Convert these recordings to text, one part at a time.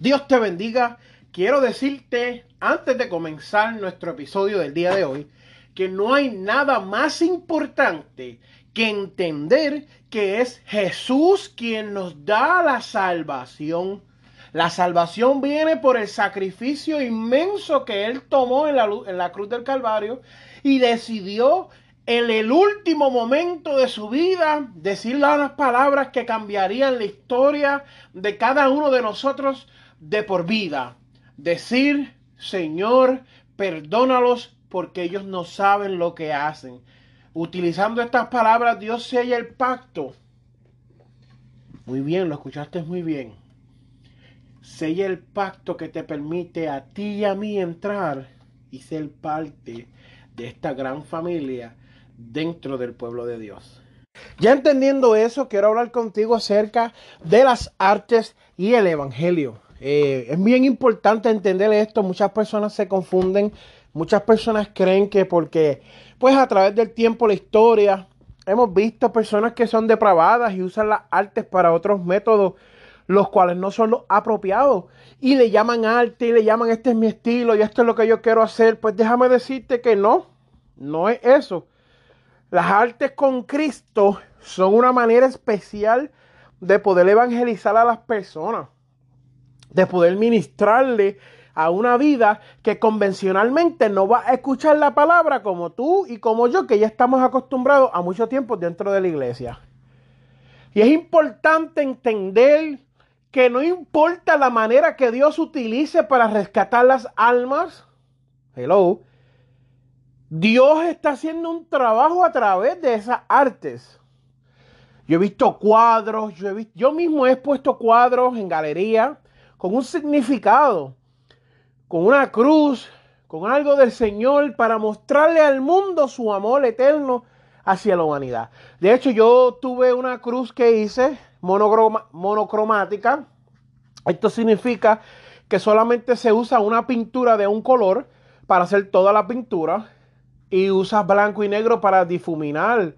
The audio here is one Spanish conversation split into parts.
Dios te bendiga. Quiero decirte, antes de comenzar nuestro episodio del día de hoy, que no hay nada más importante que entender que es Jesús quien nos da la salvación. La salvación viene por el sacrificio inmenso que Él tomó en la, en la cruz del Calvario y decidió en el último momento de su vida decir las palabras que cambiarían la historia de cada uno de nosotros de por vida. Decir, Señor, perdónalos porque ellos no saben lo que hacen. Utilizando estas palabras, Dios sella el pacto. Muy bien, lo escuchaste muy bien. Sella el pacto que te permite a ti y a mí entrar y ser parte de esta gran familia dentro del pueblo de Dios. Ya entendiendo eso, quiero hablar contigo acerca de las artes y el Evangelio. Eh, es bien importante entender esto. Muchas personas se confunden. Muchas personas creen que porque, pues a través del tiempo, la historia, hemos visto personas que son depravadas y usan las artes para otros métodos, los cuales no son los apropiados. Y le llaman arte y le llaman este es mi estilo y esto es lo que yo quiero hacer. Pues déjame decirte que no, no es eso. Las artes con Cristo son una manera especial de poder evangelizar a las personas de poder ministrarle a una vida que convencionalmente no va a escuchar la palabra como tú y como yo, que ya estamos acostumbrados a mucho tiempo dentro de la iglesia. Y es importante entender que no importa la manera que Dios utilice para rescatar las almas, hello, Dios está haciendo un trabajo a través de esas artes. Yo he visto cuadros, yo, he visto, yo mismo he puesto cuadros en galería con un significado, con una cruz, con algo del Señor para mostrarle al mundo su amor eterno hacia la humanidad. De hecho, yo tuve una cruz que hice monocromática. Esto significa que solamente se usa una pintura de un color para hacer toda la pintura y usas blanco y negro para difuminar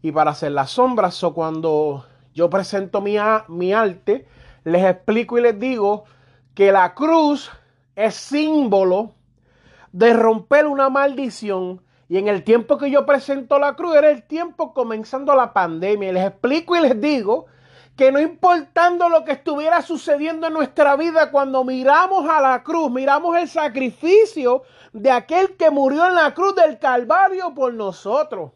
y para hacer las sombras. O cuando yo presento mi, mi arte, les explico y les digo que la cruz es símbolo de romper una maldición. Y en el tiempo que yo presento la cruz era el tiempo comenzando la pandemia. Les explico y les digo que no importando lo que estuviera sucediendo en nuestra vida, cuando miramos a la cruz, miramos el sacrificio de aquel que murió en la cruz del Calvario por nosotros.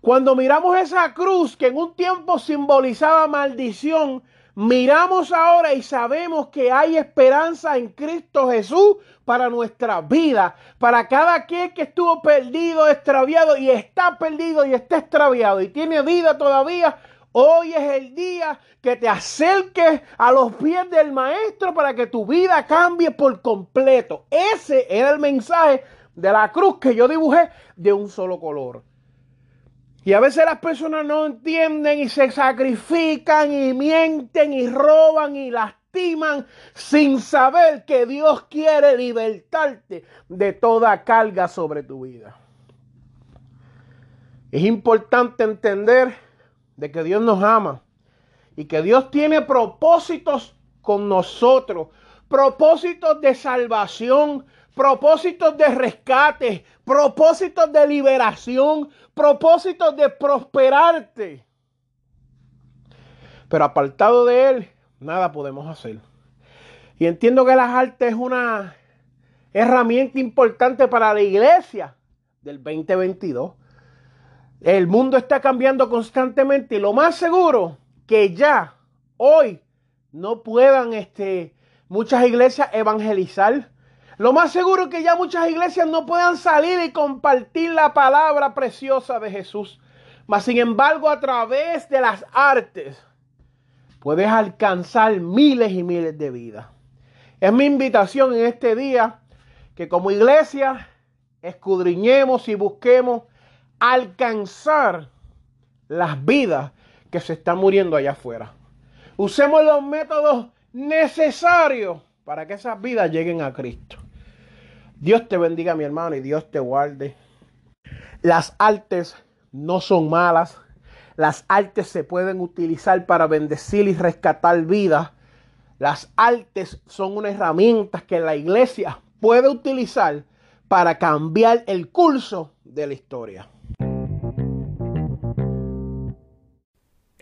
Cuando miramos esa cruz que en un tiempo simbolizaba maldición, Miramos ahora y sabemos que hay esperanza en Cristo Jesús para nuestra vida, para cada quien que estuvo perdido, extraviado y está perdido y está extraviado y tiene vida todavía. Hoy es el día que te acerques a los pies del Maestro para que tu vida cambie por completo. Ese era el mensaje de la cruz que yo dibujé de un solo color. Y a veces las personas no entienden y se sacrifican y mienten y roban y lastiman sin saber que Dios quiere libertarte de toda carga sobre tu vida. Es importante entender de que Dios nos ama y que Dios tiene propósitos con nosotros, propósitos de salvación, propósitos de rescate, propósitos de liberación, propósitos de prosperarte. Pero apartado de Él, nada podemos hacer. Y entiendo que las artes es una herramienta importante para la iglesia del 2022. El mundo está cambiando constantemente y lo más seguro que ya hoy no puedan este, muchas iglesias evangelizar lo más seguro es que ya muchas iglesias no puedan salir y compartir la palabra preciosa de Jesús. Mas sin embargo, a través de las artes, puedes alcanzar miles y miles de vidas. Es mi invitación en este día que como iglesia escudriñemos y busquemos alcanzar las vidas que se están muriendo allá afuera. Usemos los métodos necesarios para que esas vidas lleguen a Cristo. Dios te bendiga, mi hermano, y Dios te guarde. Las artes no son malas. Las artes se pueden utilizar para bendecir y rescatar vidas. Las artes son una herramienta que la iglesia puede utilizar para cambiar el curso de la historia.